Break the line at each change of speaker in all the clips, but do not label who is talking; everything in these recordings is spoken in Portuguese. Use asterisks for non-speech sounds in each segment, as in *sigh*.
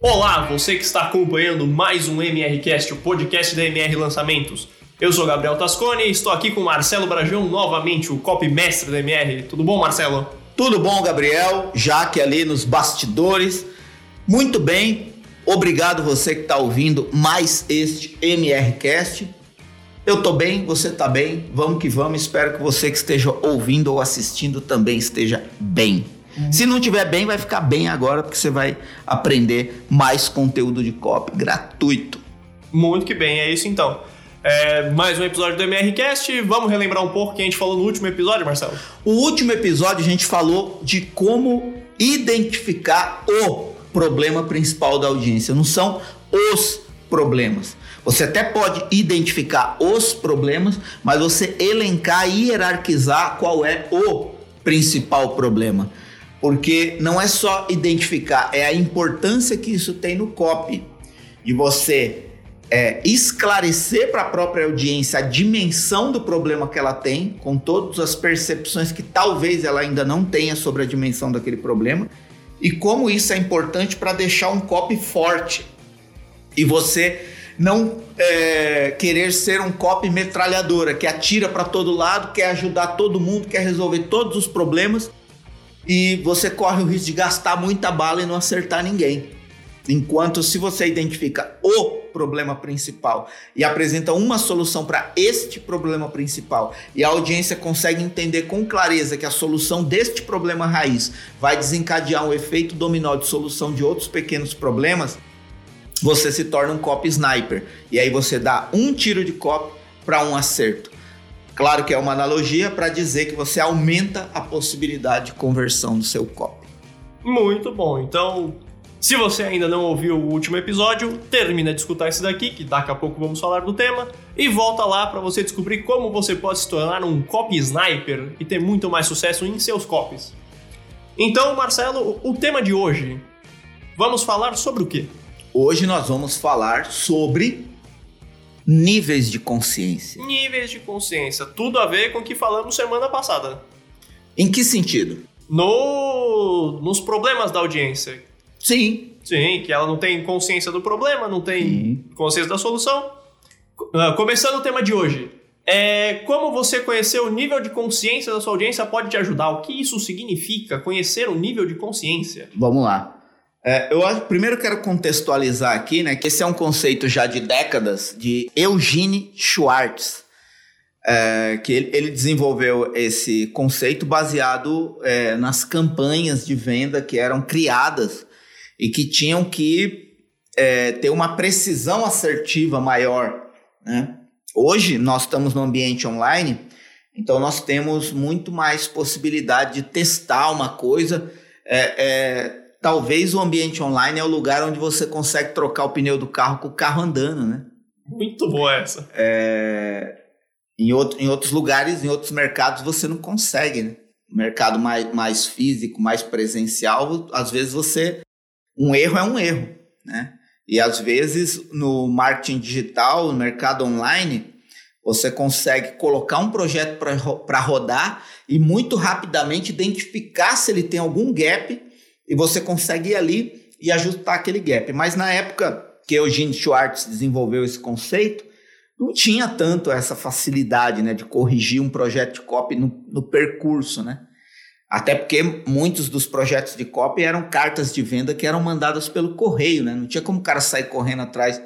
Olá, você que está acompanhando mais um MRCast, o podcast da MR Lançamentos. Eu sou Gabriel Tascone e estou aqui com Marcelo Brajão, novamente, o copy mestre da MR. Tudo bom, Marcelo?
Tudo bom, Gabriel? Jaque ali nos bastidores. Muito bem. Obrigado você que está ouvindo mais este MRCast. Eu tô bem, você tá bem. Vamos que vamos. Espero que você que esteja ouvindo ou assistindo também esteja bem. Uhum. Se não estiver bem, vai ficar bem agora, porque você vai aprender mais conteúdo de copy gratuito.
Muito que bem, é isso então. É, mais um episódio do MRCast. Vamos relembrar um pouco o que a gente falou no último episódio, Marcelo?
O último episódio a gente falou de como identificar o problema principal da audiência. Não são os problemas. Você até pode identificar os problemas, mas você elencar e hierarquizar qual é o principal problema. Porque não é só identificar, é a importância que isso tem no copy. De você é, esclarecer para a própria audiência a dimensão do problema que ela tem, com todas as percepções que talvez ela ainda não tenha sobre a dimensão daquele problema, e como isso é importante para deixar um copy forte. E você não é, querer ser um copy metralhadora, que atira para todo lado, quer ajudar todo mundo, quer resolver todos os problemas, e você corre o risco de gastar muita bala e não acertar ninguém. Enquanto se você identifica o problema principal e apresenta uma solução para este problema principal e a audiência consegue entender com clareza que a solução deste problema raiz vai desencadear um efeito dominó de solução de outros pequenos problemas, você se torna um copy sniper. E aí você dá um tiro de copy para um acerto. Claro que é uma analogia para dizer que você aumenta a possibilidade de conversão do seu copy.
Muito bom. Então, se você ainda não ouviu o último episódio, termina de escutar esse daqui, que daqui a pouco vamos falar do tema, e volta lá para você descobrir como você pode se tornar um copy sniper e ter muito mais sucesso em seus copies. Então, Marcelo, o tema de hoje, vamos falar sobre o quê?
Hoje nós vamos falar sobre níveis de consciência.
Níveis de consciência, tudo a ver com o que falamos semana passada.
Em que sentido?
No, nos problemas da audiência.
Sim.
Sim, que ela não tem consciência do problema, não tem Sim. consciência da solução. Uh, começando o tema de hoje. É, como você conhecer o nível de consciência da sua audiência pode te ajudar? O que isso significa, conhecer o nível de consciência?
Vamos lá. É, eu acho, primeiro quero contextualizar aqui, né, que esse é um conceito já de décadas de Eugene Schwartz, é, que ele, ele, desenvolveu esse conceito baseado é, nas campanhas de venda que eram criadas e que tinham que é, ter uma precisão assertiva maior. Né? Hoje nós estamos no ambiente online, então nós temos muito mais possibilidade de testar uma coisa. É, é, talvez o ambiente online é o lugar onde você consegue trocar o pneu do carro com o carro andando, né?
Muito boa essa.
É, em, outro, em outros lugares, em outros mercados, você não consegue, né? Mercado mais, mais físico, mais presencial, às vezes você. Um erro é um erro, né? E às vezes no marketing digital, no mercado online, você consegue colocar um projeto para rodar e muito rapidamente identificar se ele tem algum gap e você consegue ir ali e ajustar aquele gap. Mas na época que Eugene Schwartz desenvolveu esse conceito, não tinha tanto essa facilidade né, de corrigir um projeto de copy no, no percurso, né? Até porque muitos dos projetos de copy eram cartas de venda que eram mandadas pelo correio, né? Não tinha como o cara sair correndo atrás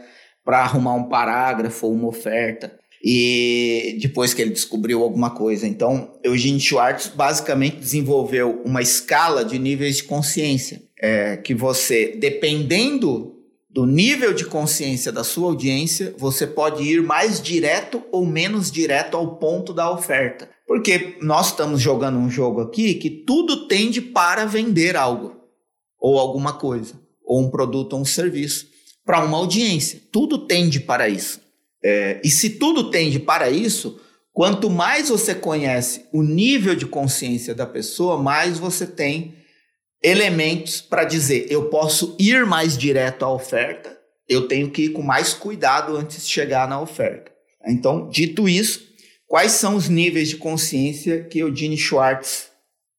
para arrumar um parágrafo ou uma oferta e depois que ele descobriu alguma coisa. Então, Eugene Schwartz basicamente desenvolveu uma escala de níveis de consciência, é, que você, dependendo do nível de consciência da sua audiência, você pode ir mais direto ou menos direto ao ponto da oferta. Porque nós estamos jogando um jogo aqui que tudo tende para vender algo, ou alguma coisa, ou um produto ou um serviço, para uma audiência. Tudo tende para isso. É, e se tudo tende para isso, quanto mais você conhece o nível de consciência da pessoa, mais você tem elementos para dizer: eu posso ir mais direto à oferta, eu tenho que ir com mais cuidado antes de chegar na oferta. Então, dito isso, quais são os níveis de consciência que Eugene Schwartz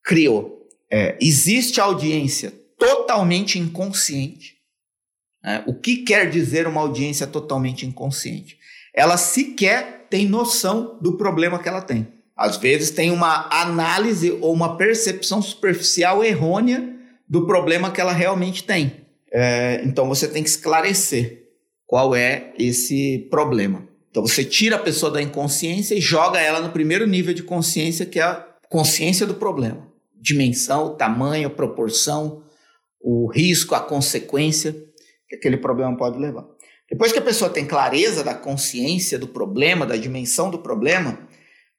criou? É, existe audiência totalmente inconsciente Né? O que quer dizer uma audiência totalmente inconsciente? Ela sequer tem noção do problema que ela tem. Às vezes tem uma análise ou uma percepção superficial errônea do problema que ela realmente tem. É, então você tem que esclarecer qual é esse problema. Então você tira a pessoa da inconsciência e joga ela no primeiro nível de consciência, que é a consciência do problema. Dimensão, tamanho, proporção, o risco, a consequência que aquele problema pode levar. Depois que a pessoa tem clareza da consciência do problema, da dimensão do problema,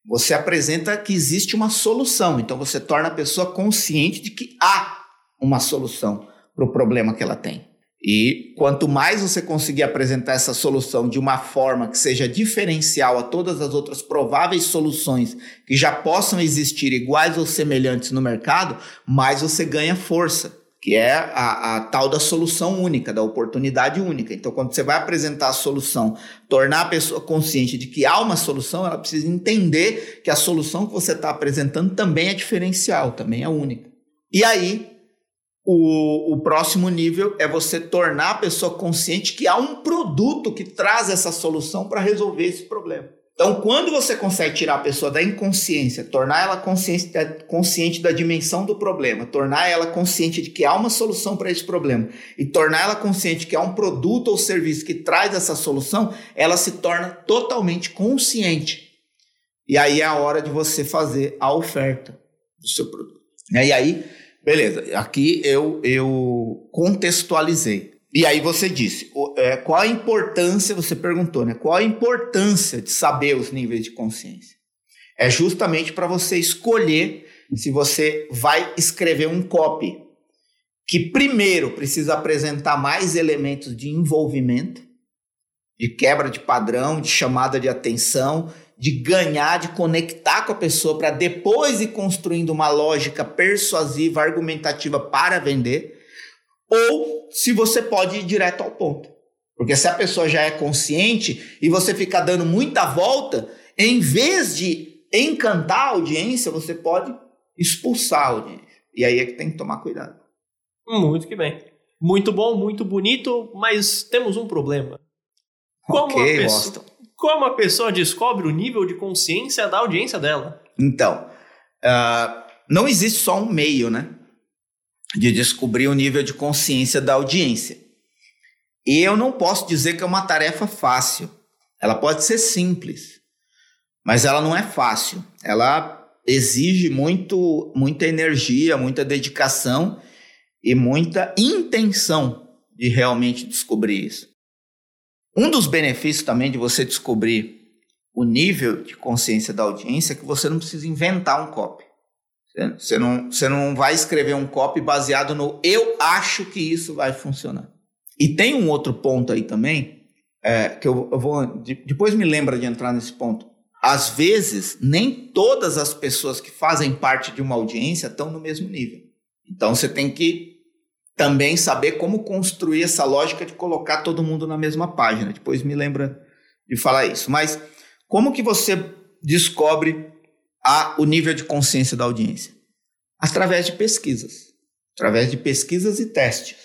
você apresenta que existe uma solução. Então você torna a pessoa consciente de que há uma solução para o problema que ela tem. E quanto mais você conseguir apresentar essa solução de uma forma que seja diferencial a todas as outras prováveis soluções que já possam existir iguais ou semelhantes no mercado, mais você ganha força que é a, a, tal da solução única, da oportunidade única. Então, quando você vai apresentar a solução, tornar a pessoa consciente de que há uma solução, ela precisa entender que a solução que você está apresentando também é diferencial, também é única. E aí, o, o próximo nível é você tornar a pessoa consciente que há um produto que traz essa solução para resolver esse problema. Então, quando você consegue tirar a pessoa da inconsciência, tornar ela consciente, consciente da dimensão do problema, tornar ela consciente de que há uma solução para esse problema e tornar ela consciente que há um produto ou serviço que traz essa solução, ela se torna totalmente consciente. E aí é a hora de você fazer a oferta do seu produto. E aí, beleza, aqui eu, eu contextualizei. E aí você disse, é, qual a importância, você perguntou, né? Qual a importância de saber os níveis de consciência? É justamente para você escolher se você vai escrever um copy que primeiro precisa apresentar mais elementos de envolvimento, de quebra de padrão, de chamada de atenção, de ganhar, de conectar com a pessoa para depois ir construindo uma lógica persuasiva, argumentativa para vender ou se você pode ir direto ao ponto. Porque se a pessoa já é consciente e você fica dando muita volta, em vez de encantar a audiência, você pode expulsar a audiência. E aí é que tem que tomar cuidado.
Muito que bem. Muito bom, muito bonito, mas temos um problema.
Como, okay, a, pessoa,
como a pessoa descobre o nível de consciência da audiência dela?
Então, uh, não existe só um meio, né? De descobrir o nível de consciência da audiência. E eu não posso dizer que é uma tarefa fácil. Ela pode ser simples, mas ela não é fácil. Ela exige muito, muita energia, muita dedicação e muita intenção de realmente descobrir isso. Um dos benefícios também de você descobrir o nível de consciência da audiência é que você não precisa inventar um copy. Você não, você não vai escrever um copy baseado no eu acho que isso vai funcionar. E tem um outro ponto aí também, é, que eu, eu vou. De, depois me lembra de entrar nesse ponto. Às vezes, nem todas as pessoas que fazem parte de uma audiência estão no mesmo nível. Então você tem que também saber como construir essa lógica de colocar todo mundo na mesma página. Depois me lembra de falar isso. Mas como que você descobre o nível de consciência da audiência? Através de pesquisas. Através de pesquisas e testes.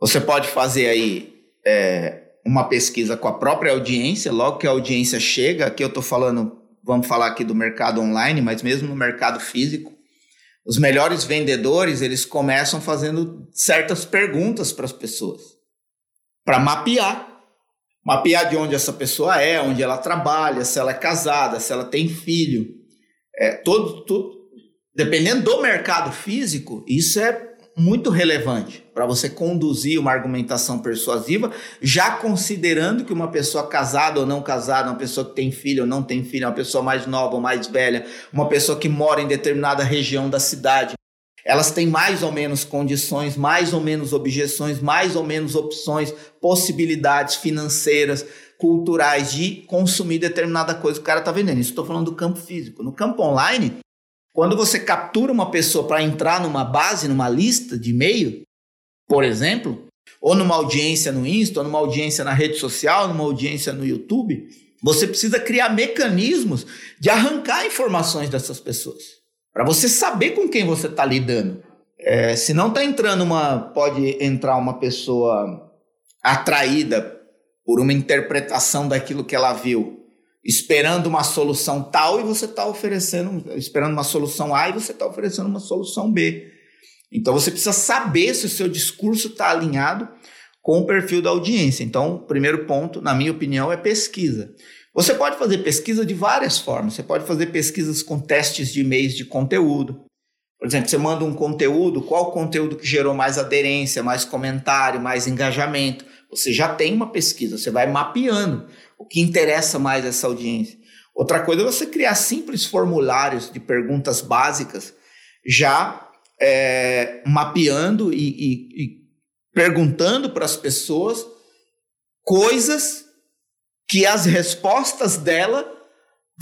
Você pode fazer aí é, uma pesquisa com a própria audiência, logo que a audiência chega, aqui eu estou falando, vamos falar aqui do mercado online, mas mesmo no mercado físico, os melhores vendedores, eles começam fazendo certas perguntas para as pessoas, para mapear. Mapear de onde essa pessoa é, onde ela trabalha, se ela é casada, se ela tem filho, é, todo, tudo, dependendo do mercado físico, isso é muito relevante para você conduzir uma argumentação persuasiva, já considerando que uma pessoa casada ou não casada, uma pessoa que tem filho ou não tem filho, uma pessoa mais nova ou mais velha, uma pessoa que mora em determinada região da cidade, elas têm mais ou menos condições, mais ou menos objeções, mais ou menos opções, possibilidades financeiras, culturais de consumir determinada coisa que o cara está vendendo. Isso estou falando do campo físico. No campo online, quando você captura uma pessoa para entrar numa base, numa lista de e-mail, por exemplo, ou numa audiência no Insta, ou numa audiência na rede social, numa audiência no YouTube, você precisa criar mecanismos de arrancar informações dessas pessoas. Para você saber com quem você está lidando. É, se não está entrando uma. Pode entrar uma pessoa atraída por uma interpretação daquilo que ela viu, esperando uma solução tal e você está oferecendo, esperando uma solução A e você está oferecendo uma solução B. Então você precisa saber se o seu discurso está alinhado com o perfil da audiência. Então, o primeiro ponto, na minha opinião, é pesquisa. Você pode fazer pesquisa de várias formas. Você pode fazer pesquisas com testes de e-mails de conteúdo. Por exemplo, você manda um conteúdo, qual o conteúdo que gerou mais aderência, mais comentário, mais engajamento? Você já tem uma pesquisa, você vai mapeando o que interessa mais essa audiência. Outra coisa é você criar simples formulários de perguntas básicas, já é, mapeando e, e, e perguntando para as pessoas coisas que as respostas dela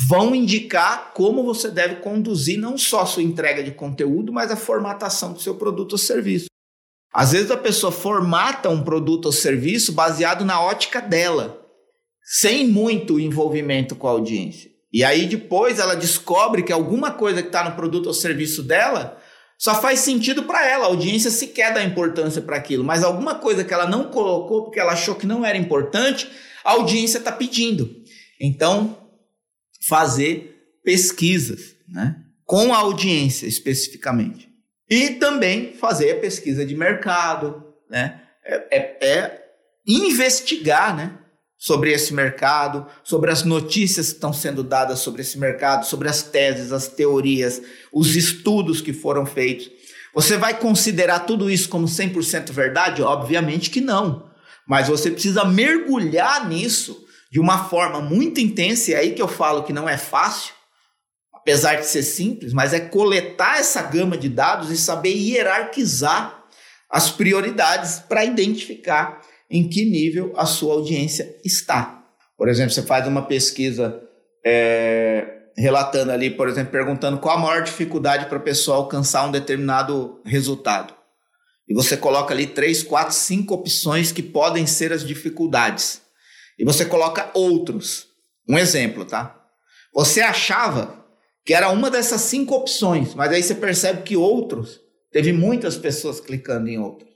vão indicar como você deve conduzir não só a sua entrega de conteúdo, mas a formatação do seu produto ou serviço. Às vezes a pessoa formata um produto ou serviço baseado na ótica dela, sem muito envolvimento com a audiência. E aí depois ela descobre que alguma coisa que está no produto ou serviço dela só faz sentido para ela. A audiência sequer dá importância para aquilo, mas alguma coisa que ela não colocou porque ela achou que não era importante, a audiência está pedindo. Então, fazer pesquisas, né? Com a audiência especificamente. E também fazer pesquisa de mercado, né? É, é, é investigar, né? sobre esse mercado, sobre as notícias que estão sendo dadas sobre esse mercado, sobre as teses, as teorias, os estudos que foram feitos. Você vai considerar tudo isso como 100% verdade? Obviamente que não. Mas você precisa mergulhar nisso de uma forma muito intensa, e é aí que eu falo que não é fácil, apesar de ser simples, mas é coletar essa gama de dados e saber hierarquizar as prioridades para identificar em que nível a sua audiência está. Por exemplo, você faz uma pesquisa é, relatando ali, por exemplo, perguntando qual a maior dificuldade para a pessoa alcançar um determinado resultado. E você coloca ali três, quatro, cinco opções que podem ser as dificuldades. E você coloca outros. Um exemplo, tá? Você achava que era uma dessas cinco opções, mas aí você percebe que outros, teve muitas pessoas clicando em outros.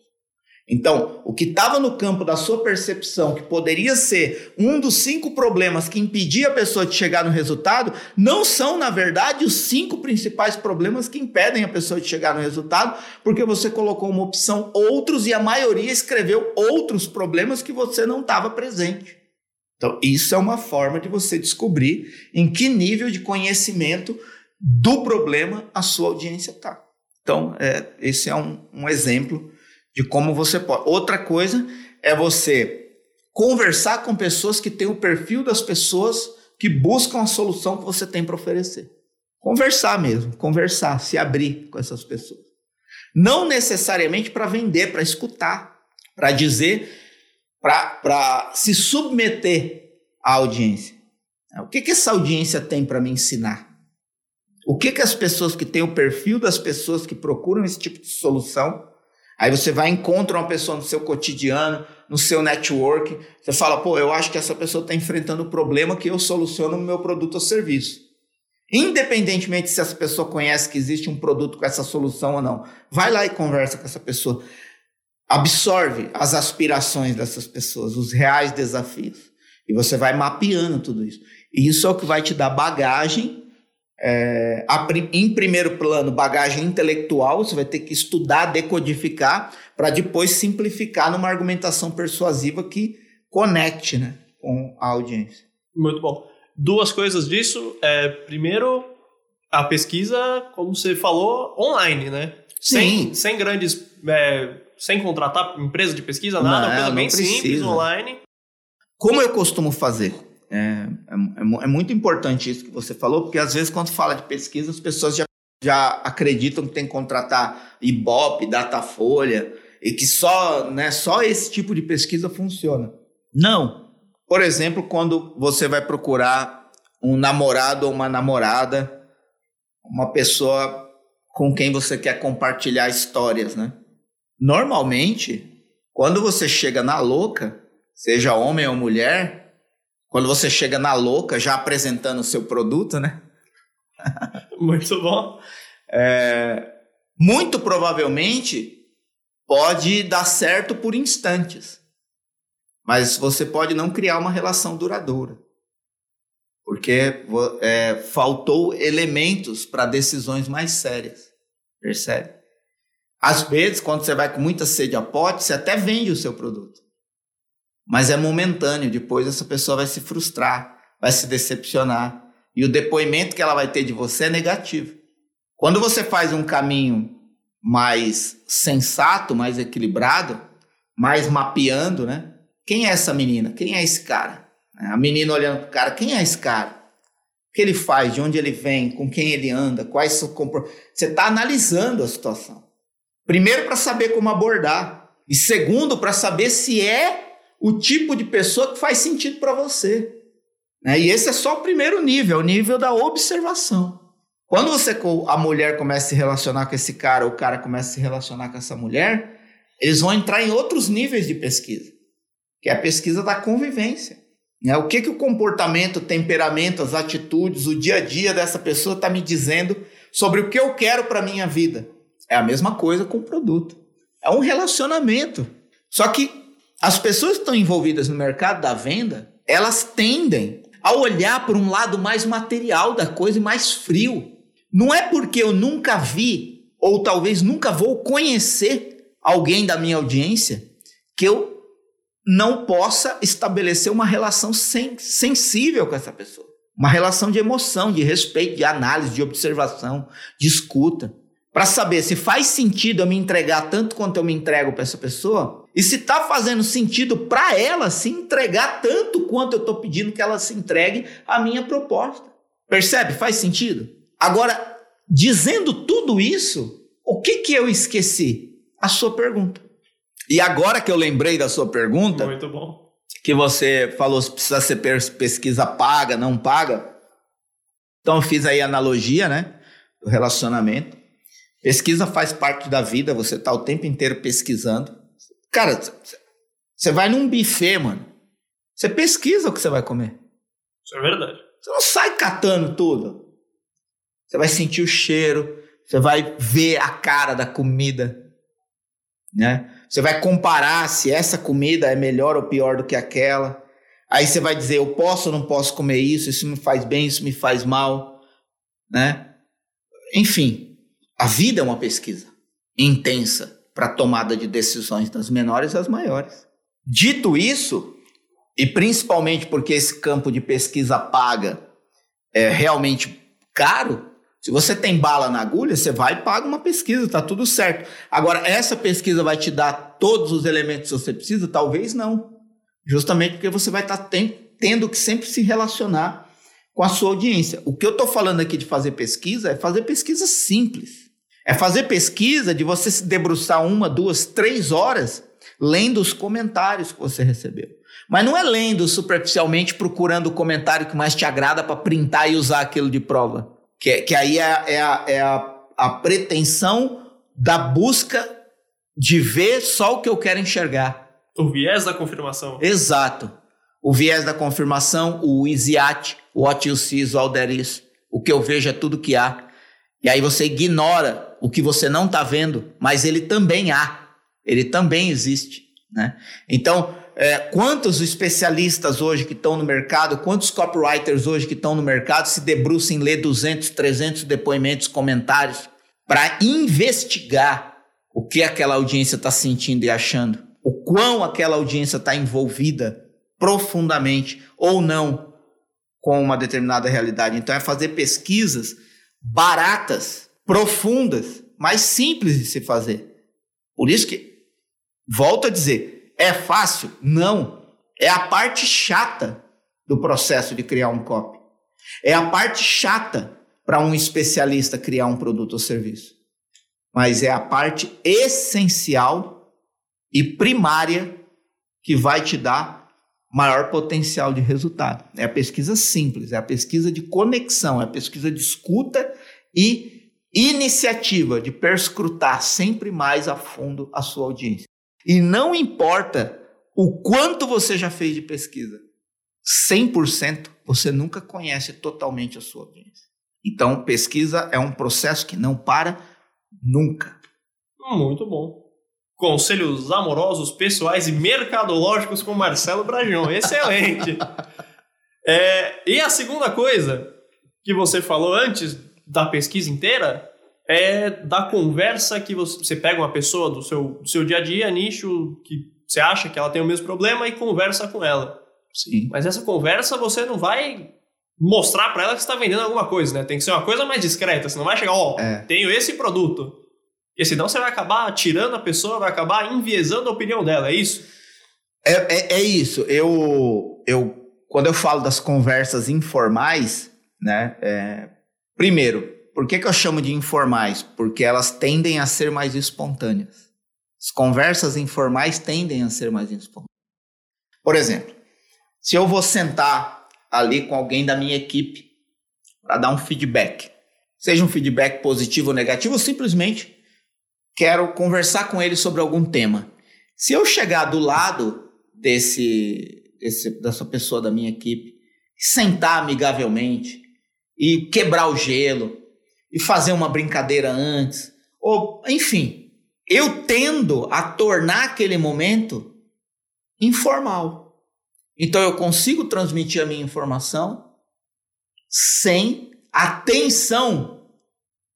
Então, o que estava no campo da sua percepção, que poderia ser um dos cinco problemas que impedia a pessoa de chegar no resultado, não são, na verdade, os cinco principais problemas que impedem a pessoa de chegar no resultado, porque você colocou uma opção outros e a maioria escreveu outros problemas que você não estava presente. Então, isso é uma forma de você descobrir em que nível de conhecimento do problema a sua audiência está. Então, é, esse é um, um exemplo de como você pode. Outra coisa é você conversar com pessoas que têm o perfil das pessoas que buscam a solução que você tem para oferecer. Conversar mesmo, conversar, se abrir com essas pessoas. Não necessariamente para vender, para escutar, para dizer, para se submeter à audiência. O que, que essa audiência tem para me ensinar? O que, que as pessoas que têm o perfil das pessoas que procuram esse tipo de solução Aí você vai encontra uma pessoa no seu cotidiano, no seu network, você fala, pô, eu acho que essa pessoa está enfrentando o um problema que eu soluciono no meu produto ou serviço. Independentemente se essa pessoa conhece que existe um produto com essa solução ou não, vai lá e conversa com essa pessoa. Absorve as aspirações dessas pessoas, os reais desafios. E você vai mapeando tudo isso. E isso é o que vai te dar bagagem é, em primeiro plano, bagagem intelectual, você vai ter que estudar, decodificar, para depois simplificar numa argumentação persuasiva que conecte né, com a audiência.
Muito bom. Duas coisas disso. É, primeiro, a pesquisa, como você falou, online, né? Sim. Sem, sem grandes. É, sem contratar empresa de pesquisa, nada, não, uma coisa bem precisa. simples, online.
Como eu costumo fazer? É, é, é, muito importante isso que você falou, porque às vezes quando fala de pesquisa, as pessoas já, já acreditam que tem que contratar Ibope, Datafolha, e que só, né, só esse tipo de pesquisa funciona. Não. Por exemplo, quando você vai procurar um namorado ou uma namorada, uma pessoa com quem você quer compartilhar histórias, né? Normalmente, quando você chega na louca, seja homem ou mulher, quando você chega na louca, já apresentando o seu produto, né? *laughs*
Muito bom.
É, muito provavelmente pode dar certo por instantes. Mas você pode não criar uma relação duradoura. Porque é, faltou elementos para decisões mais sérias. Percebe? Às vezes, quando você vai com muita sede a pote, você até vende o seu produto. Mas é momentâneo. Depois essa pessoa vai se frustrar, vai se decepcionar. E o depoimento que ela vai ter de você é negativo. Quando você faz um caminho mais sensato, mais equilibrado, mais mapeando, né? Quem é essa menina? Quem é esse cara? A menina olhando para o cara, quem é esse cara? O que ele faz? De onde ele vem? Com quem ele anda? Quais são Você está analisando a situação. Primeiro, para saber como abordar. E segundo, para saber se é o tipo de pessoa que faz sentido para você. Né? E esse é só o primeiro nível, é o nível da observação. Quando você a mulher começa a se relacionar com esse cara, o cara começa a se relacionar com essa mulher, eles vão entrar em outros níveis de pesquisa, que é a pesquisa da convivência. Né? O que, que o comportamento, o temperamento, as atitudes, o dia a dia dessa pessoa está me dizendo sobre o que eu quero para minha vida? É a mesma coisa com o produto. É um relacionamento. Só que as pessoas que estão envolvidas no mercado da venda, elas tendem a olhar por um lado mais material da coisa e mais frio. Não é porque eu nunca vi, ou talvez nunca vou conhecer alguém da minha audiência, que eu não possa estabelecer uma relação sen sensível com essa pessoa. Uma relação de emoção, de respeito, de análise, de observação, de escuta. Para saber se faz sentido eu me entregar tanto quanto eu me entrego para essa pessoa e se está fazendo sentido para ela se entregar tanto quanto eu estou pedindo que ela se entregue à minha proposta. Percebe? Faz sentido? Agora, dizendo tudo isso, o que, que eu esqueci? A sua pergunta. E agora que eu lembrei da sua pergunta,
muito bom,
que você falou se precisa ser pesquisa paga, não paga. Então eu fiz aí a analogia, né, do relacionamento. Pesquisa faz parte da vida, você está o tempo inteiro pesquisando. Cara, você vai num buffet, mano. Você pesquisa o que você vai comer.
Isso é verdade.
Você não sai catando tudo. Você vai sentir o cheiro, você vai ver a cara da comida, né? Você vai comparar se essa comida é melhor ou pior do que aquela. Aí você vai dizer, eu posso ou não posso comer isso, isso me faz bem, isso me faz mal, né? Enfim, a vida é uma pesquisa intensa para tomada de decisões das menores às maiores. Dito isso, e principalmente porque esse campo de pesquisa paga é realmente caro, se você tem bala na agulha, você vai e paga uma pesquisa, tá tudo certo. Agora, essa pesquisa vai te dar todos os elementos que você precisa? Talvez não. Justamente porque você vai estar tá tendo que sempre se relacionar com a sua audiência. O que eu estou falando aqui de fazer pesquisa é fazer pesquisa simples. É fazer pesquisa de você se debruçar uma, duas, três horas lendo os comentários que você recebeu. Mas não é lendo superficialmente, procurando o comentário que mais te agrada para printar e usar aquilo de prova. Que, que aí é, é, a, é a, a pretensão da busca de ver só o que eu quero enxergar.
O viés da confirmação.
Exato. O viés da confirmação, o easy-at, what you see is all there is. O que eu vejo é tudo que há. E aí você ignora o que você não está vendo, mas ele também há. Ele também existe. Né? Então, é, quantos especialistas hoje que estão no mercado, quantos copywriters hoje que estão no mercado se debruçam em ler 200, 300 depoimentos, comentários para investigar o que aquela audiência está sentindo e achando, o quão aquela audiência está envolvida profundamente ou não com uma determinada realidade. Então é fazer pesquisas baratas, profundas, mais simples de se fazer. Por isso que volto a dizer, é fácil? Não. É a parte chata do processo de criar um copy. É a parte chata para um especialista criar um produto ou serviço. Mas é a parte essencial e primária que vai te dar maior potencial de resultado. É a pesquisa simples, é a pesquisa de conexão, é a pesquisa de escuta e iniciativa de perscrutar sempre mais a fundo a sua audiência. E não importa o quanto você já fez de pesquisa, 100% você nunca conhece totalmente a sua audiência. Então, pesquisa é um processo que não para nunca.
Muito bom. Conselhos amorosos, pessoais e mercadológicos com Marcelo Bragion. Excelente! *laughs* é, e a segunda coisa que você falou antes da pesquisa inteira é da conversa que você, você pega uma pessoa do seu, do seu dia a dia, nicho, que você acha que ela tem o mesmo problema e conversa com ela.
Sim.
Mas essa conversa você não vai mostrar para ela que está vendendo alguma coisa, né? Tem que ser uma coisa mais discreta. Você não vai chegar, ó, oh, é. tenho esse produto. Porque senão você vai acabar tirando a pessoa, vai acabar enviesando a opinião dela, é isso?
É, é, é isso. Eu, eu, quando eu falo das conversas informais, né? É, primeiro, por que, que eu chamo de informais? Porque elas tendem a ser mais espontâneas. As conversas informais tendem a ser mais espontâneas. Por exemplo, se eu vou sentar ali com alguém da minha equipe para dar um feedback, seja um feedback positivo ou negativo, ou simplesmente quero conversar com ele sobre algum tema. Se eu chegar do lado desse, desse dessa pessoa da minha equipe, sentar amigavelmente e quebrar o gelo e fazer uma brincadeira antes, ou enfim, eu tendo a tornar aquele momento informal. Então eu consigo transmitir a minha informação sem a tensão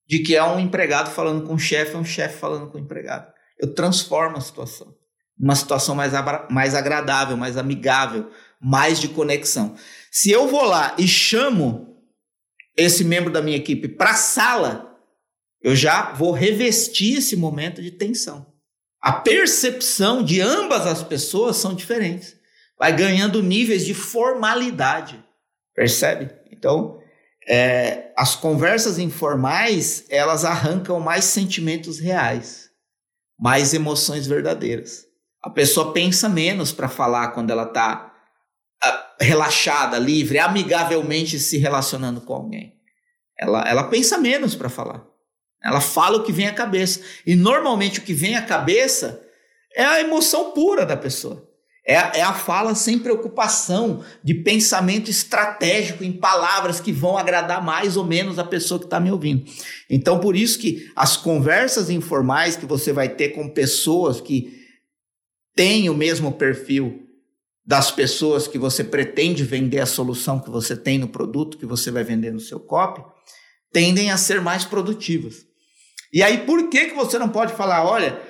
de que é um empregado falando com o chefe, é um chefe falando com o empregado. Eu transformo a situação. Uma situação mais, mais agradável, mais amigável, mais de conexão. Se eu vou lá e chamo esse membro da minha equipe para a sala, eu já vou revestir esse momento de tensão. A percepção de ambas as pessoas são diferentes. Vai ganhando níveis de formalidade. Percebe? Então, é, as conversas informais elas arrancam mais sentimentos reais, mais emoções verdadeiras. A pessoa pensa menos para falar quando ela está relaxada, livre, amigavelmente se relacionando com alguém. Ela, ela pensa menos para falar. Ela fala o que vem à cabeça. E normalmente o que vem à cabeça é a emoção pura da pessoa. É, é a fala sem preocupação de pensamento estratégico em palavras que vão agradar mais ou menos a pessoa que está me ouvindo. Então, por isso que as conversas informais que você vai ter com pessoas que têm o mesmo perfil das pessoas que você pretende vender a solução que você tem no produto que você vai vender no seu copy, tendem a ser mais produtivas. E aí, por que, que você não pode falar, olha,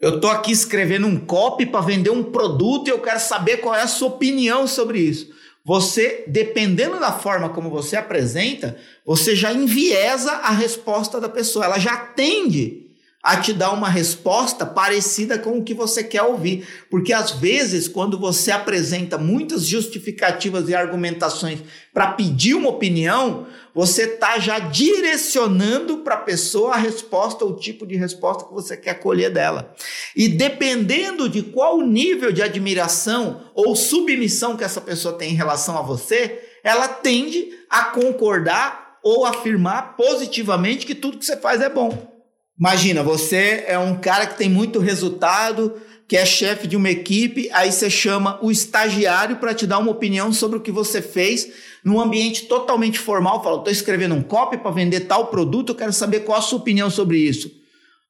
eu estou aqui escrevendo um copy para vender um produto e eu quero saber qual é a sua opinião sobre isso. Você, dependendo da forma como você apresenta, você já enviesa a resposta da pessoa. Ela já tende a te dar uma resposta parecida com o que você quer ouvir. Porque às vezes, quando você apresenta muitas justificativas e argumentações para pedir uma opinião, você está já direcionando para a pessoa a resposta, o tipo de resposta que você quer colher dela. E dependendo de qual nível de admiração ou submissão que essa pessoa tem em relação a você, ela tende a concordar ou afirmar positivamente que tudo que você faz é bom. Imagina, você é um cara que tem muito resultado, que é chefe de uma equipe, aí você chama o estagiário para te dar uma opinião sobre o que você fez num ambiente totalmente formal. Fala, estou escrevendo um copy para vender tal produto, eu quero saber qual a sua opinião sobre isso.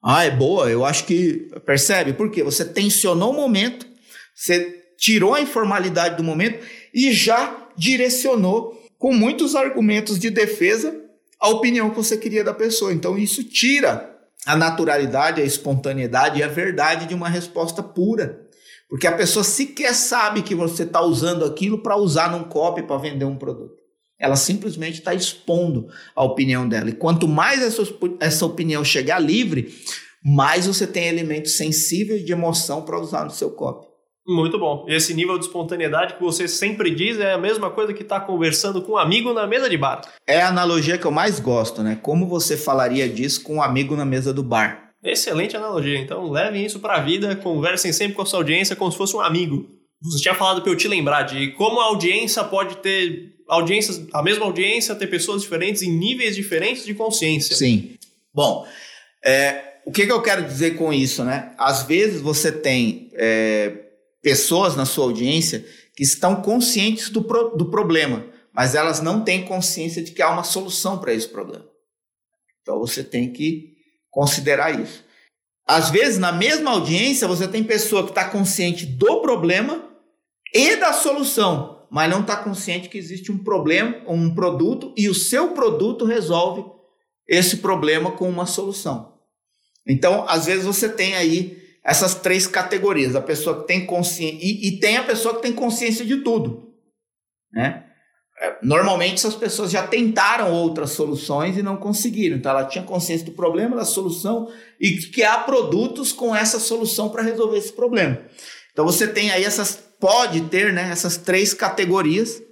Ah, é boa, eu acho que. Percebe? Por quê? Você tensionou o momento, você tirou a informalidade do momento e já direcionou com muitos argumentos de defesa a opinião que você queria da pessoa. Então, isso tira a naturalidade, a espontaneidade e a verdade de uma resposta pura. Porque a pessoa sequer sabe que você está usando aquilo para usar num copy para vender um produto. Ela simplesmente está expondo a opinião dela. E quanto mais essa, essa opinião chegar livre, mais você tem elementos sensíveis de emoção para usar no seu copy.
Muito bom. Esse nível de espontaneidade que você sempre diz é a mesma coisa que está conversando com um amigo na mesa de bar.
É a analogia que eu mais gosto, né? Como você falaria disso com um amigo na mesa do bar?
Excelente analogia. Então levem isso para a vida, conversem sempre com a sua audiência como se fosse um amigo. Você tinha falado para eu te lembrar de como a audiência pode ter audiências, a mesma audiência ter pessoas diferentes em níveis diferentes de consciência.
Sim. Bom, é, o que, que, eu quero dizer com isso, né? Às vezes você tem é, pessoas na sua audiência que estão conscientes do, pro, do problema, mas elas não têm consciência de que há uma solução para esse problema. Então você tem que considerar isso. Às vezes, na mesma audiência, você tem pessoa que está consciente do problema e da solução, mas não está consciente que existe um problema, um produto, e o seu produto resolve esse problema com uma solução. Então, às vezes, você tem aí essas três categorias: a pessoa que tem consciência, e, e tem a pessoa que tem consciência de tudo. Né? É, normalmente essas pessoas já tentaram outras soluções e não conseguiram. Então ela tinha consciência do problema, da solução e que há produtos com essa solução para resolver esse problema. Então você tem aí essas, pode ter né, essas três categorias,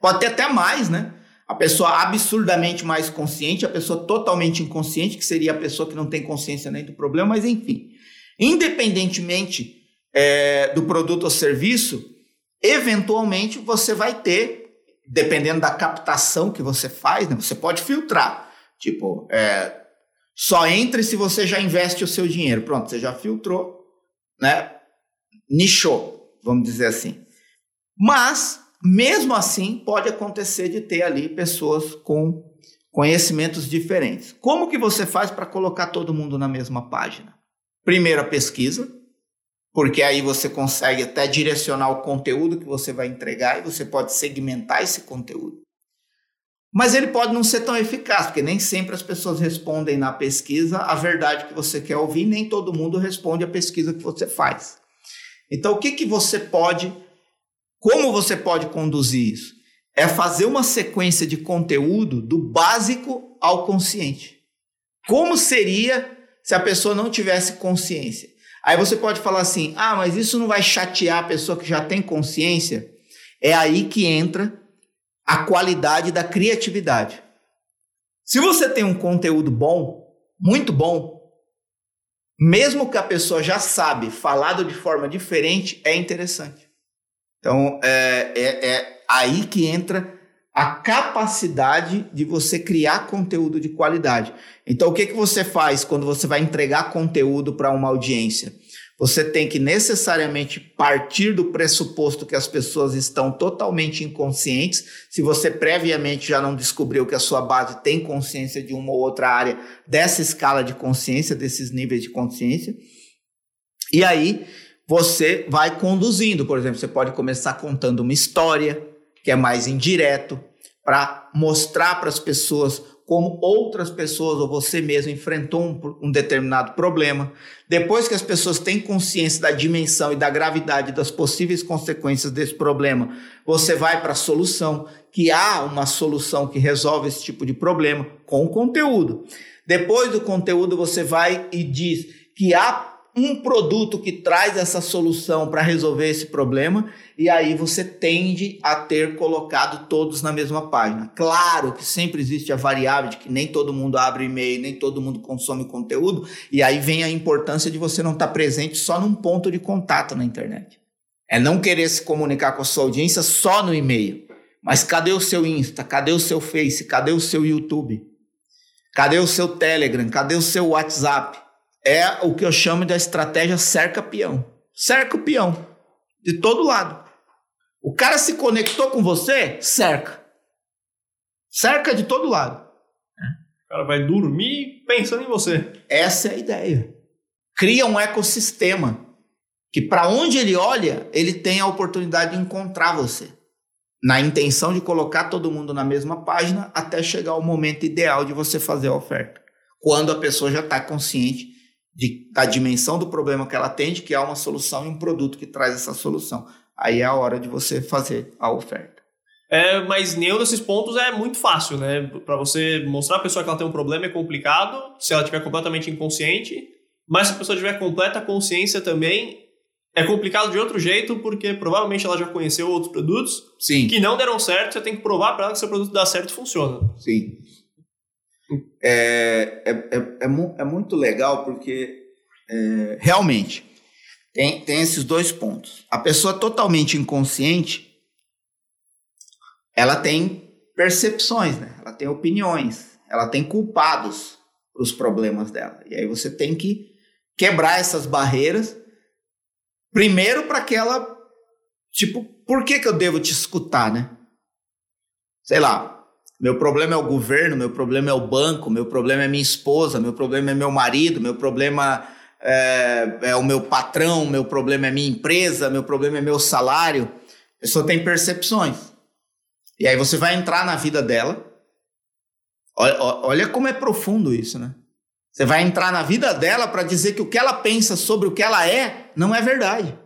pode ter até mais, né? A pessoa absurdamente mais consciente, a pessoa totalmente inconsciente, que seria a pessoa que não tem consciência nem do problema, mas enfim. Independentemente é, do produto ou serviço, eventualmente você vai ter, dependendo da captação que você faz, né, você pode filtrar. Tipo, é, só entre se você já investe o seu dinheiro. Pronto, você já filtrou, né? Nichou, vamos dizer assim. Mas, mesmo assim, pode acontecer de ter ali pessoas com conhecimentos diferentes. Como que você faz para colocar todo mundo na mesma página? Primeiro a pesquisa, porque aí você consegue até direcionar o conteúdo que você vai entregar e você pode segmentar esse conteúdo. Mas ele pode não ser tão eficaz, porque nem sempre as pessoas respondem na pesquisa a verdade que você quer ouvir, nem todo mundo responde a pesquisa que você faz. Então, o que, que você pode, como você pode conduzir isso? É fazer uma sequência de conteúdo do básico ao consciente. Como seria se a pessoa não tivesse consciência? Aí você pode falar assim: ah, mas isso não vai chatear a pessoa que já tem consciência? É aí que entra a qualidade da criatividade. Se você tem um conteúdo bom, muito bom, mesmo que a pessoa já sabe falado de forma diferente, é interessante. Então é, é, é aí que entra a capacidade de você criar conteúdo de qualidade. Então, o que, que você faz quando você vai entregar conteúdo para uma audiência? Você tem que necessariamente partir do pressuposto que as pessoas estão totalmente inconscientes. Se você previamente já não descobriu que a sua base tem consciência de uma ou outra área dessa escala de consciência, desses níveis de consciência. E aí você vai conduzindo. Por exemplo, você pode começar contando uma história que é mais indireto, para mostrar para as pessoas como outras pessoas ou você mesmo enfrentou um, um, determinado problema. Depois que as pessoas têm consciência da dimensão e da gravidade das possíveis consequências desse problema, você vai para a solução, que há uma solução que resolve esse tipo de problema com conteúdo. Depois do conteúdo, você vai e diz que há um produto que traz essa solução para resolver esse problema, e aí você tende a ter colocado todos na mesma página. Claro que sempre existe a variável de que nem todo mundo abre e-mail, nem todo mundo consome conteúdo, e aí vem a importância de você não estar tá presente só num ponto de contato na internet. É não querer se comunicar com a sua audiência só no e-mail. Mas cadê o seu Insta? Cadê o seu Face? Cadê o seu YouTube? Cadê o seu Telegram? Cadê o seu WhatsApp? É o que eu chamo da estratégia cerca-peão. Cerca o peão, de todo lado. O cara se conectou com você, cerca. Cerca de todo lado.
O cara vai dormir pensando em você.
Essa é a ideia. Cria um ecossistema que para onde ele olha, ele tem a oportunidade de encontrar você. Na intenção de colocar todo mundo na mesma página até chegar o momento ideal de você fazer a oferta. Quando a pessoa já está consciente de, da dimensão do problema que ela tem, de que há uma solução e um produto que traz essa solução. Aí é a hora de você fazer a oferta.
É, mas nenhum desses pontos é muito fácil, né? Para você mostrar a pessoa que ela tem um problema é complicado, se ela estiver completamente inconsciente, mas se a pessoa tiver completa consciência também, é complicado de outro jeito, porque provavelmente ela já conheceu outros produtos
Sim.
que não deram certo, você tem que provar para ela que seu produto dá certo e funciona.
Sim. É, é, é, é, mu é muito legal porque é, realmente tem, tem esses dois pontos. A pessoa totalmente inconsciente, ela tem percepções, né? ela tem opiniões, ela tem culpados para os problemas dela. E aí você tem que quebrar essas barreiras, primeiro para que ela, tipo, por que, que eu devo te escutar, né? Sei lá, Meu problema é o governo, meu problema é o banco, meu problema é minha esposa, meu problema é meu marido, meu problema é, é o meu patrão, meu problema é minha empresa, meu problema é meu salário. A pessoa tem percepções. E aí você vai entrar na vida dela. Olha, olha como é profundo isso, né? Você vai entrar na vida dela para dizer que o que ela pensa sobre o que ela é não é verdade.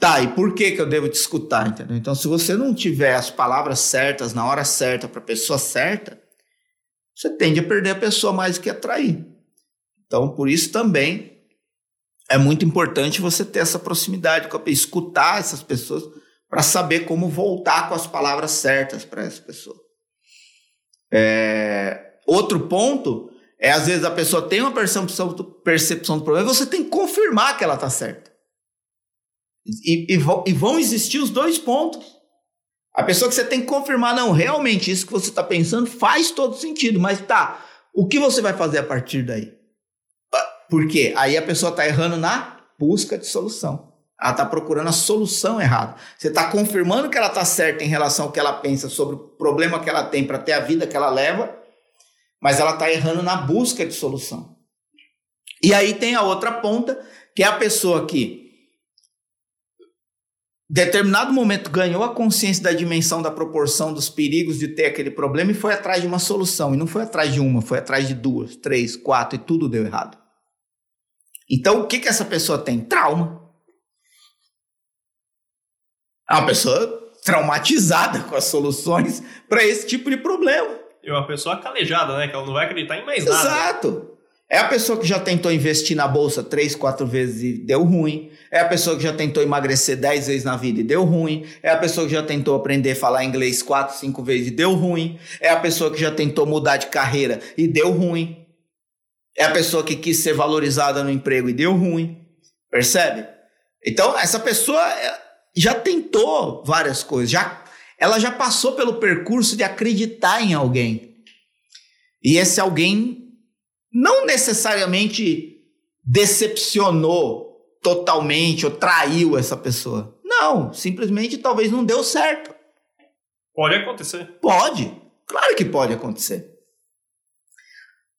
Tá, e por que, que eu devo te escutar, entendeu? Então, se você não tiver as palavras certas na hora certa para a pessoa certa, você tende a perder a pessoa mais do que atrair. Então, por isso também é muito importante você ter essa proximidade com a escutar essas pessoas para saber como voltar com as palavras certas para essa pessoa. É... Outro ponto é, às vezes, a pessoa tem uma percepção do, percepção do problema e você tem que confirmar que ela está certa. E, e, e vão existir os dois pontos. A pessoa que você tem que confirmar, não, realmente isso que você está pensando faz todo sentido, mas tá, o que você vai fazer a partir daí? Por quê? Aí a pessoa está errando na busca de solução. Ela está procurando a solução errada. Você está confirmando que ela está certa em relação ao que ela pensa sobre o problema que ela tem para ter a vida que ela leva, mas ela está errando na busca de solução. E aí tem a outra ponta, que é a pessoa que determinado momento ganhou a consciência da dimensão da proporção dos perigos de ter aquele problema e foi atrás de uma solução. E não foi atrás de uma, foi atrás de duas, três, quatro e tudo deu errado. Então o que, que essa pessoa tem? Trauma. É uma pessoa traumatizada com as soluções para esse tipo de problema.
É uma pessoa calejada, né? Que ela não vai acreditar em mais nada.
Exato. É a pessoa que já tentou investir na bolsa três, quatro vezes e deu ruim. É a pessoa que já tentou emagrecer dez vezes na vida e deu ruim. É a pessoa que já tentou aprender a falar inglês quatro, cinco vezes e deu ruim. É a pessoa que já tentou mudar de carreira e deu ruim. É a pessoa que quis ser valorizada no emprego e deu ruim. Percebe? Então, essa pessoa é, já tentou várias coisas. Já, ela já passou pelo percurso de acreditar em alguém. E esse alguém não necessariamente decepcionou totalmente ou traiu essa pessoa. Não, simplesmente talvez não deu certo.
Pode acontecer.
Pode, claro que pode acontecer.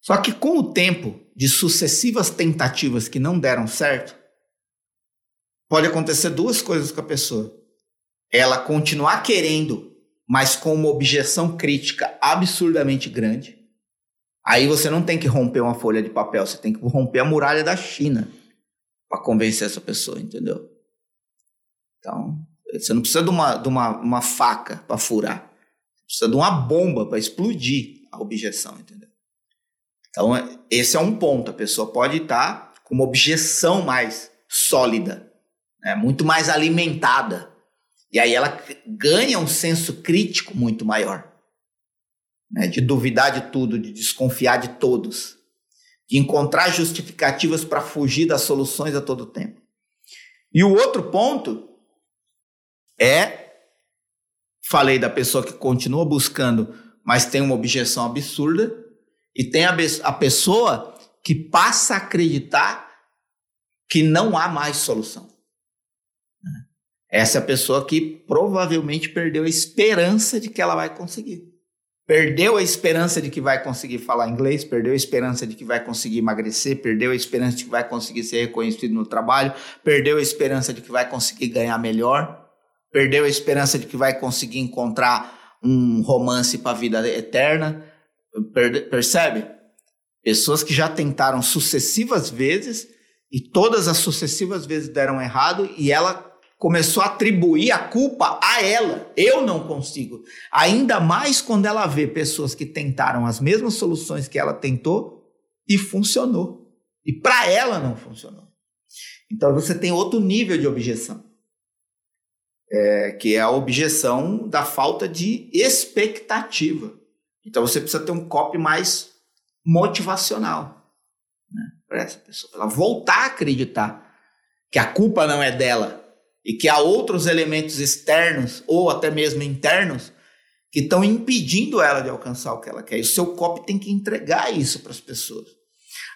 Só que com o tempo de sucessivas tentativas que não deram certo, pode acontecer duas coisas com a pessoa. Ela continuar querendo, mas com uma objeção crítica absurdamente grande, Aí você não tem que romper uma folha de papel, você tem que romper a muralha da China para convencer essa pessoa, entendeu? Então, você não precisa de uma, de uma, uma faca para furar. Você precisa de uma bomba para explodir a objeção, entendeu? Então, esse é um ponto. A pessoa pode estar com uma objeção mais sólida, né? muito mais alimentada. E aí ela ganha um senso crítico muito maior né, de duvidar de tudo, de desconfiar de todos, de encontrar justificativas para fugir das soluções a todo tempo. E o outro ponto é, falei da pessoa que continua buscando, mas tem uma objeção absurda, e tem a, a pessoa que passa a acreditar que não há mais solução. Essa é a pessoa que provavelmente perdeu a esperança de que ela vai conseguir. Perdeu a esperança de que vai conseguir falar inglês, perdeu a esperança de que vai conseguir emagrecer, perdeu a esperança de que vai conseguir ser reconhecido no trabalho, perdeu a esperança de que vai conseguir ganhar melhor, perdeu a esperança de que vai conseguir encontrar um romance para a vida eterna. Percebe? Pessoas que já tentaram sucessivas vezes e todas as sucessivas vezes deram errado e ela começou a atribuir a culpa a ela. Eu não consigo. Ainda mais quando ela vê pessoas que tentaram as mesmas soluções que ela tentou e funcionou. E para ela não funcionou. Então você tem outro nível de objeção. É, que é a objeção da falta de expectativa. Então você precisa ter um copy mais motivacional né, para essa pessoa, ela voltar a acreditar que a culpa não é dela, e que há outros elementos externos ou até mesmo internos que estão impedindo ela de alcançar o que ela quer. E o seu copy tem que entregar isso para as pessoas.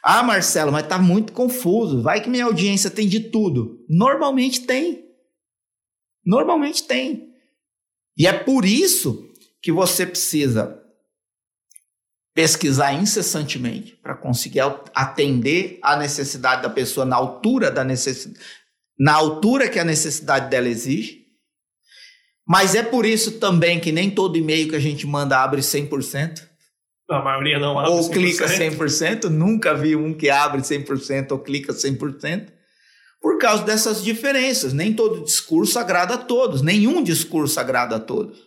Ah, Marcelo, mas está muito confuso. Vai que minha audiência tem de tudo. Normalmente tem. Normalmente tem. E é por isso que você precisa pesquisar incessantemente para conseguir atender a necessidade da pessoa na altura da necessidade, na altura que a necessidade dela exige. Mas é por isso também que nem todo e-mail que a gente manda abre 100%.
A maioria não abre
ou 100%. clica 100%. Nunca vi um que abre 100% ou clica 100%. Por causa dessas diferenças. Nem todo discurso agrada a todos. Nenhum discurso agrada a todos.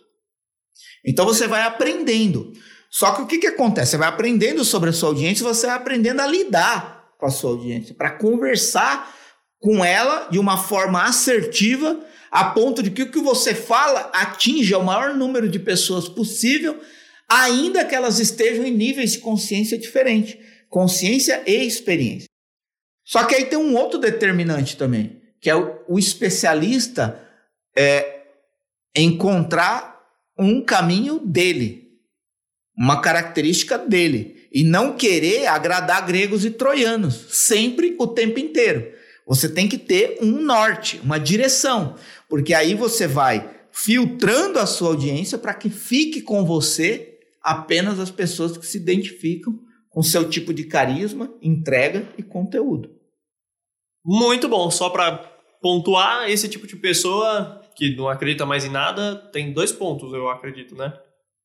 Então você vai aprendendo. Só que o que, que acontece? Você vai aprendendo sobre a sua audiência, você vai aprendendo a lidar com a sua audiência, para conversar com ela de uma forma assertiva, a ponto de que o que você fala atinja o maior número de pessoas possível, ainda que elas estejam em níveis de consciência diferentes consciência e experiência. Só que aí tem um outro determinante também, que é o, o especialista é, encontrar um caminho dele uma característica dele e não querer agradar gregos e troianos sempre o tempo inteiro. Você tem que ter um norte, uma direção, porque aí você vai filtrando a sua audiência para que fique com você apenas as pessoas que se identificam com seu tipo de carisma, entrega e conteúdo.
Muito bom, só para pontuar, esse tipo de pessoa que não acredita mais em nada tem dois pontos, eu acredito, né?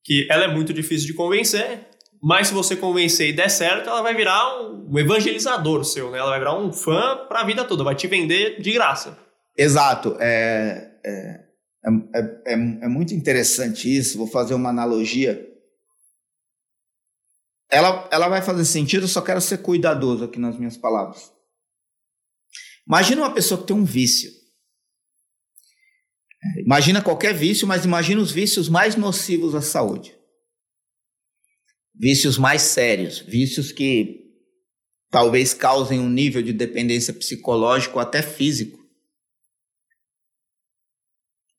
que ela é muito difícil de convencer, mas se você convencer e der certo, ela vai virar um evangelizador seu, né? Ela vai virar um fã para a vida toda, vai te vender de graça.
Exato. É, é, é, é, é muito interessante isso. Vou fazer uma analogia. Ela, ela vai fazer sentido, eu só quero ser cuidadoso aqui nas minhas palavras. Imagina uma pessoa que tem um vício. Imagina qualquer vício, mas imagina os vícios mais nocivos à saúde. Vícios mais sérios, vícios que talvez causem um nível de dependência psicológico até físico.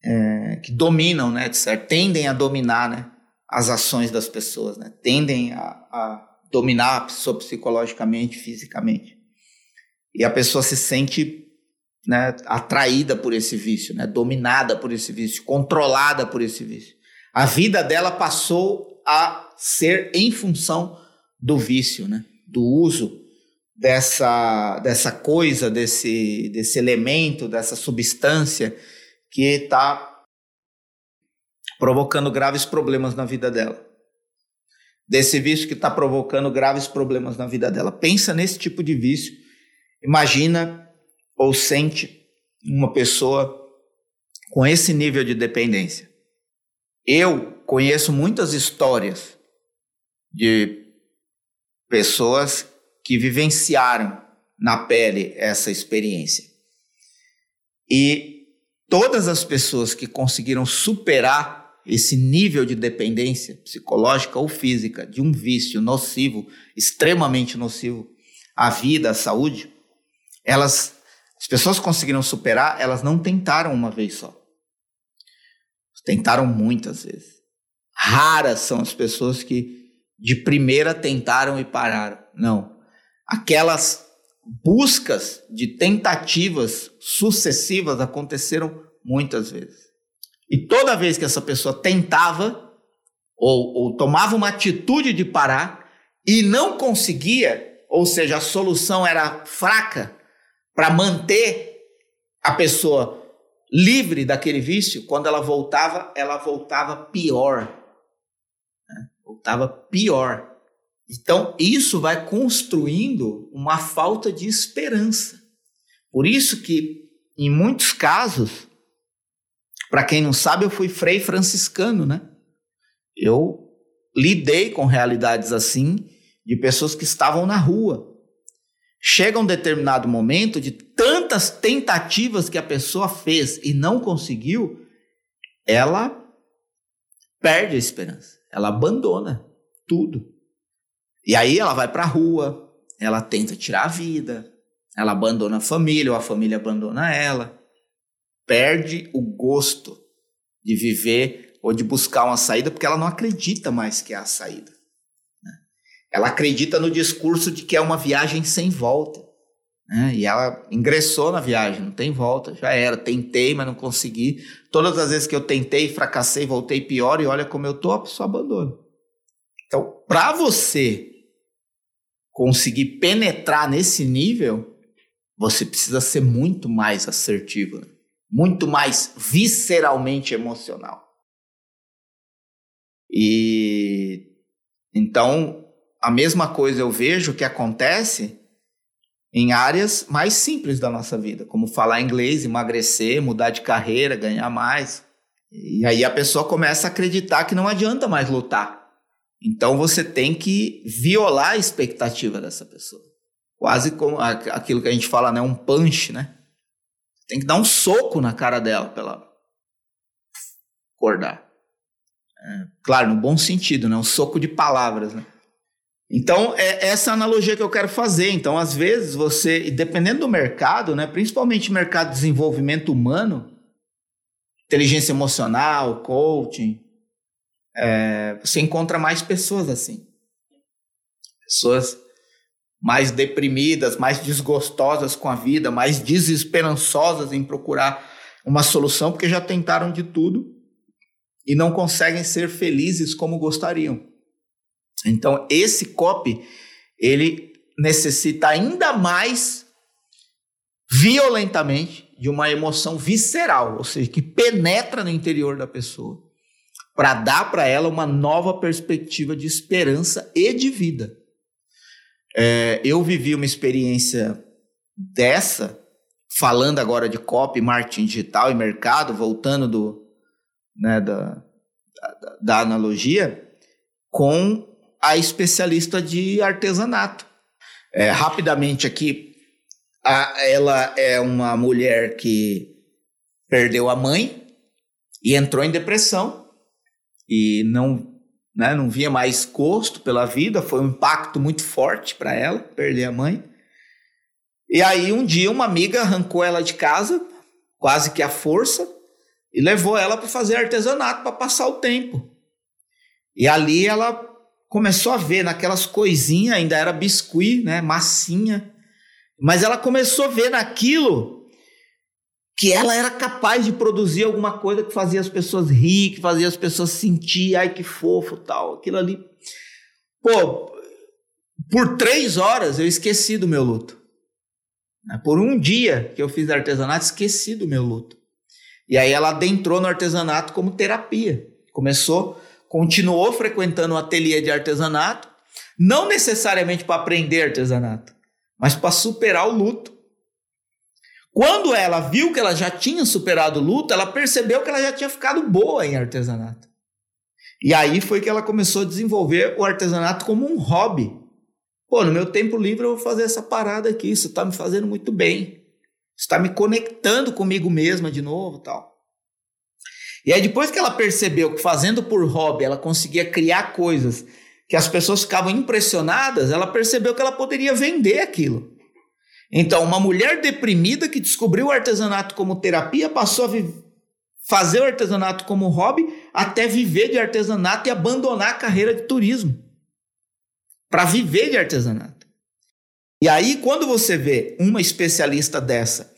É, que dominam, né, certo? tendem a dominar né, as ações das pessoas, né? tendem a, a dominar a pessoa psicologicamente, fisicamente. E a pessoa se sente né, atraída por esse vício, né, dominada por esse vício, controlada por esse vício. A vida dela passou a ser em função do vício, né, do uso dessa, dessa coisa, desse, desse elemento, dessa substância que está provocando graves problemas na vida dela. Desse vício que está provocando graves problemas na vida dela. Pensa nesse tipo de vício. Imagina ou sente uma pessoa com esse nível de dependência. Eu conheço muitas histórias de pessoas que vivenciaram na pele essa experiência. E todas as pessoas que conseguiram superar esse nível de dependência psicológica ou física de um vício nocivo, extremamente nocivo à vida, à saúde, elas as pessoas conseguiram superar, elas não tentaram uma vez só. Tentaram muitas vezes. Raras são as pessoas que de primeira tentaram e pararam. Não. Aquelas buscas de tentativas sucessivas aconteceram muitas vezes. E toda vez que essa pessoa tentava ou, ou tomava uma atitude de parar e não conseguia, ou seja, a solução era fraca, para manter a pessoa livre daquele vício, quando ela voltava, ela voltava pior. Né? Voltava pior. Então, isso vai construindo uma falta de esperança. Por isso que, em muitos casos, para quem não sabe, eu fui frei franciscano, né? Eu lidei com realidades assim de pessoas que estavam na rua, chega um determinado momento de tantas tentativas que a pessoa fez e não conseguiu, ela perde a esperança, ela abandona tudo. E aí ela vai para a rua, ela tenta tirar a vida, ela abandona a família ou a família abandona ela, perde o gosto de viver ou de buscar uma saída porque ela não acredita mais que é a saída. Ela acredita no discurso de que é uma viagem sem volta. Né? E ela ingressou na viagem, não tem volta, já era. Tentei, mas não consegui. Todas as vezes que eu tentei, fracassei, voltei pior e olha como eu tô, a pessoa abandona. Então, para você conseguir penetrar nesse nível, você precisa ser muito mais assertivo, né? muito mais visceralmente emocional. E então, a mesma coisa eu vejo que acontece em áreas mais simples da nossa vida, como falar inglês, emagrecer, mudar de carreira, ganhar mais. E aí a pessoa começa a acreditar que não adianta mais lutar. Então você tem que violar a expectativa dessa pessoa. Quase como aquilo que a gente fala, né, um punch, né? Tem que dar um soco na cara dela para ela acordar. É, claro, no bom sentido, né? Um soco de palavras, né? Então, é essa analogia que eu quero fazer. Então, às vezes, você, dependendo do mercado, né, principalmente mercado de desenvolvimento humano, inteligência emocional, coaching, é, você encontra mais pessoas assim. Pessoas mais deprimidas, mais desgostosas com a vida, mais desesperançosas em procurar uma solução, porque já tentaram de tudo e não conseguem ser felizes como gostariam. Então, esse copy, ele necessita ainda mais violentamente de uma emoção visceral, ou seja, que penetra no interior da pessoa, para dar para ela uma nova perspectiva de esperança e de vida. É, eu vivi uma experiência dessa, falando agora de copy, marketing digital e mercado, voltando do, né, da, da, da analogia, com a especialista de artesanato. É, rapidamente aqui, a, ela é uma mulher que perdeu a mãe e entrou em depressão e não, né, não via mais gosto pela vida, foi um impacto muito forte para ela perder a mãe. E aí um dia uma amiga arrancou ela de casa, quase que à força, e levou ela para fazer artesanato para passar o tempo. E ali ela começou a ver naquelas coisinhas, ainda era biscuit, né, massinha, mas ela começou a ver naquilo que ela era capaz de produzir alguma coisa que fazia as pessoas rir, que fazia as pessoas sentir, ai que fofo, tal, aquilo ali. Pô, por três horas eu esqueci do meu luto. Por um dia que eu fiz artesanato, esqueci do meu luto. E aí ela adentrou no artesanato como terapia. Começou continuou frequentando o ateliê de artesanato, não necessariamente para aprender artesanato, mas para superar o luto. Quando ela viu que ela já tinha superado o luto, ela percebeu que ela já tinha ficado boa em artesanato. E aí foi que ela começou a desenvolver o artesanato como um hobby. Pô, no meu tempo livre eu vou fazer essa parada aqui, isso está me fazendo muito bem. Está me conectando comigo mesma de novo, tal. E aí, depois que ela percebeu que fazendo por hobby ela conseguia criar coisas que as pessoas ficavam impressionadas, ela percebeu que ela poderia vender aquilo. Então, uma mulher deprimida que descobriu o artesanato como terapia passou a fazer o artesanato como hobby até viver de artesanato e abandonar a carreira de turismo para viver de artesanato. E aí, quando você vê uma especialista dessa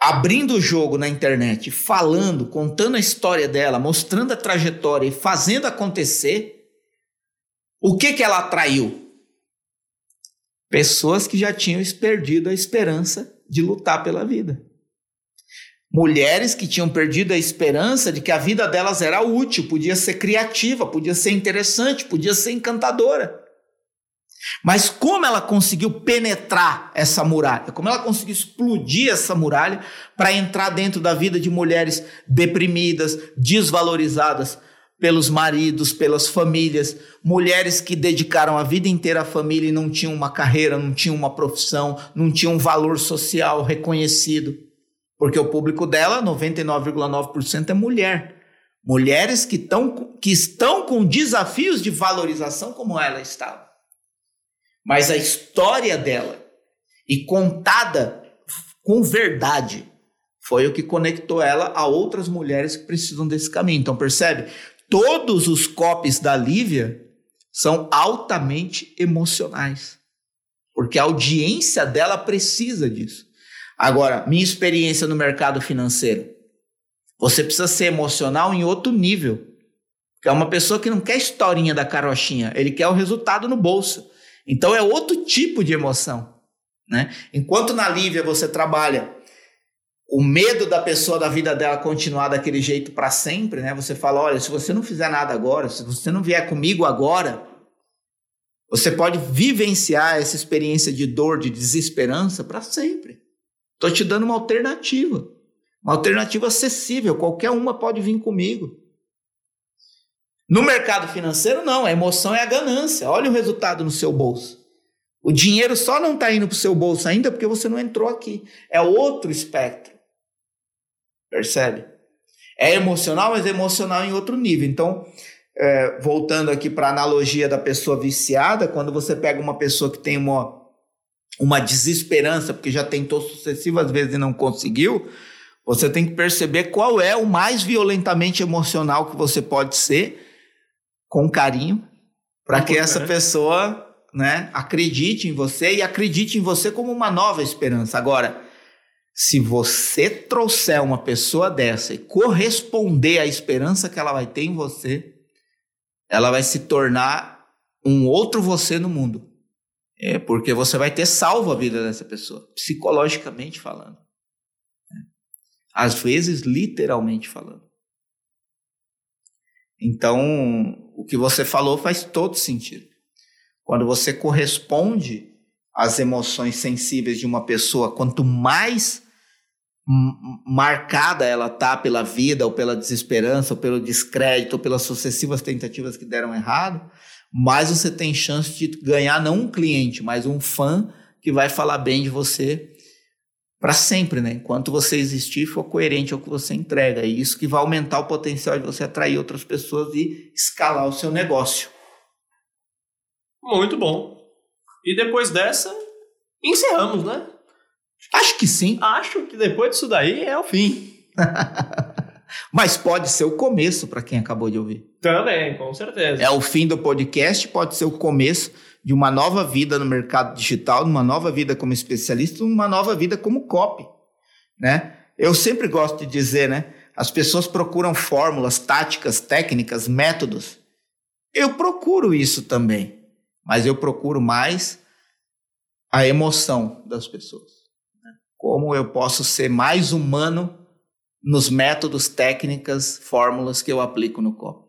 abrindo o jogo na internet, falando, contando a história dela, mostrando a trajetória e fazendo acontecer, o que que ela atraiu? Pessoas que já tinham perdido a esperança de lutar pela vida. Mulheres que tinham perdido a esperança de que a vida delas era útil, podia ser criativa, podia ser interessante, podia ser encantadora. Mas como ela conseguiu penetrar essa muralha? Como ela conseguiu explodir essa muralha para entrar dentro da vida de mulheres deprimidas, desvalorizadas pelos maridos, pelas famílias, mulheres que dedicaram a vida inteira à família e não tinham uma carreira, não tinham uma profissão, não tinham um valor social reconhecido. Porque o público dela, 99,9% é mulher. Mulheres que, tão, que estão com desafios de valorização como ela estava mas a história dela e contada com verdade foi o que conectou ela a outras mulheres que precisam desse caminho. Então percebe? Todos os copies da Lívia são altamente emocionais. porque a audiência dela precisa disso. Agora, minha experiência no mercado financeiro, você precisa ser emocional em outro nível. É uma pessoa que não quer historinha da carochinha, ele quer o resultado no bolso. Então é outro tipo de emoção. Né? Enquanto na Lívia você trabalha o medo da pessoa, da vida dela continuar daquele jeito para sempre, né? Você fala, olha, se você não fizer nada agora, se você não vier comigo agora, você pode vivenciar essa experiência de dor, de desesperança para sempre. Estou te dando uma alternativa, uma alternativa acessível. Qualquer uma pode vir comigo. No mercado financeiro, não. A emoção é a ganância. Olha o resultado no seu bolso. O dinheiro só não está indo para o seu bolso ainda porque você não entrou aqui. É outro espectro. Percebe? É emocional, mas é emocional em outro nível. Então, é, voltando aqui para a analogia da pessoa viciada, quando você pega uma pessoa que tem uma, uma desesperança, porque já tentou sucessivas vezes e não conseguiu, você tem que perceber qual é o mais violentamente emocional que você pode ser com carinho, para que essa pessoa né, acredite em você e acredite em você como uma nova esperança. Agora, se você trouxer uma pessoa dessa e corresponder à esperança que ela vai ter em você, ela vai se tornar um outro você no mundo. É porque você vai ter salvo a vida dessa pessoa, psicologicamente falando. Às vezes, literalmente falando. Então, o que você falou faz todo sentido. Quando você corresponde às emoções sensíveis de uma pessoa, quanto mais marcada ela tá pela vida, ou pela desesperança, ou pelo descrédito, ou pelas sucessivas tentativas que deram errado, mais você tem chance de ganhar não um cliente, mas um fã que vai falar bem de você para sempre, né? Enquanto você existir, for coerente ao que você entrega. E isso que vai aumentar o potencial de você atrair outras pessoas e escalar o seu negócio.
Muito bom. E depois dessa, encerramos, né?
Acho que sim.
Acho que depois disso daí é o fim. *laughs*
Mas pode ser o começo para quem acabou de ouvir.
Também, com certeza.
É o fim do podcast, pode ser o começo de uma nova vida no mercado digital, de uma nova vida como especialista, uma nova vida como copy, né? Eu sempre gosto de dizer, né? As pessoas procuram fórmulas, táticas, técnicas, métodos. Eu procuro isso também, mas eu procuro mais a emoção das pessoas. Como eu posso ser mais humano nos métodos, técnicas, fórmulas que eu aplico no copy.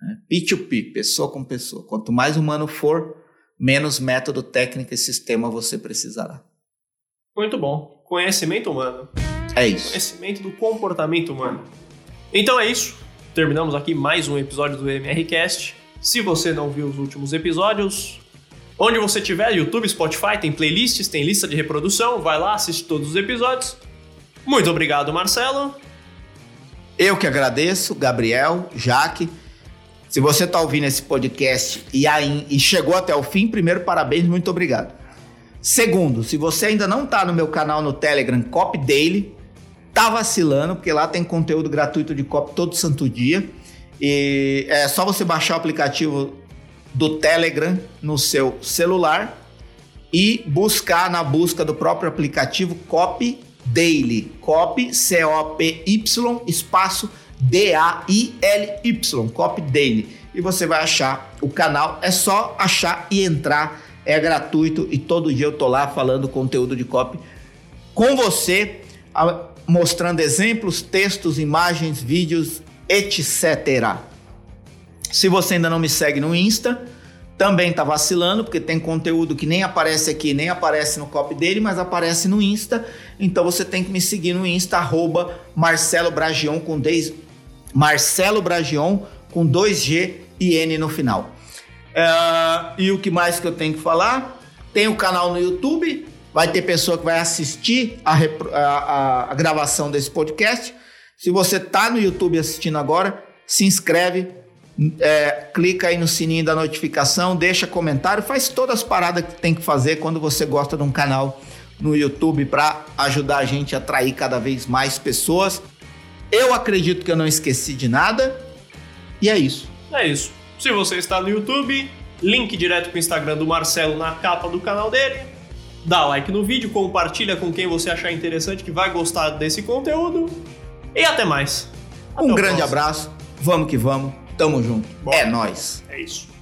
Né? P2P, pessoa com pessoa. Quanto mais humano for, menos método, técnica e sistema você precisará.
Muito bom. Conhecimento humano.
É isso.
Conhecimento do comportamento humano. Então é isso. Terminamos aqui mais um episódio do MRCast. Se você não viu os últimos episódios, onde você tiver, YouTube, Spotify, tem playlists, tem lista de reprodução, vai lá, assiste todos os episódios. Muito obrigado, Marcelo.
Eu que agradeço, Gabriel, Jaque. Se você está ouvindo esse podcast e, aí, e chegou até o fim, primeiro, parabéns, muito obrigado. Segundo, se você ainda não está no meu canal no Telegram, Cop Daily, tá vacilando, porque lá tem conteúdo gratuito de cop todo santo dia. E é só você baixar o aplicativo do Telegram no seu celular e buscar na busca do próprio aplicativo Cop Daily. Cop, C-O-P-Y, espaço D-A-I-L-Y, Cop Daily. E você vai achar o canal, é só achar e entrar, é gratuito e todo dia eu tô lá falando conteúdo de copy com você, mostrando exemplos, textos, imagens, vídeos, etc. Se você ainda não me segue no Insta, também tá vacilando, porque tem conteúdo que nem aparece aqui, nem aparece no copy dele, mas aparece no Insta. Então você tem que me seguir no Insta, arroba Marcelo Bragion com 10, Marcelo Bragion com 2G e N no final. Uh, e o que mais que eu tenho que falar? Tem o canal no YouTube, vai ter pessoa que vai assistir a, a, a gravação desse podcast. Se você está no YouTube assistindo agora, se inscreve, é, clica aí no sininho da notificação, deixa comentário, faz todas as paradas que tem que fazer quando você gosta de um canal no YouTube para ajudar a gente a atrair cada vez mais pessoas. Eu acredito que eu não esqueci de nada. E é isso.
É isso. Se você está no YouTube, link direto para o Instagram do Marcelo na capa do canal dele. dá like no vídeo, compartilha com quem você achar interessante que vai gostar desse conteúdo. E até mais. Até
um grande
próximo.
abraço. Vamos que vamos. Tamo junto.
Bora.
É nóis.
É isso.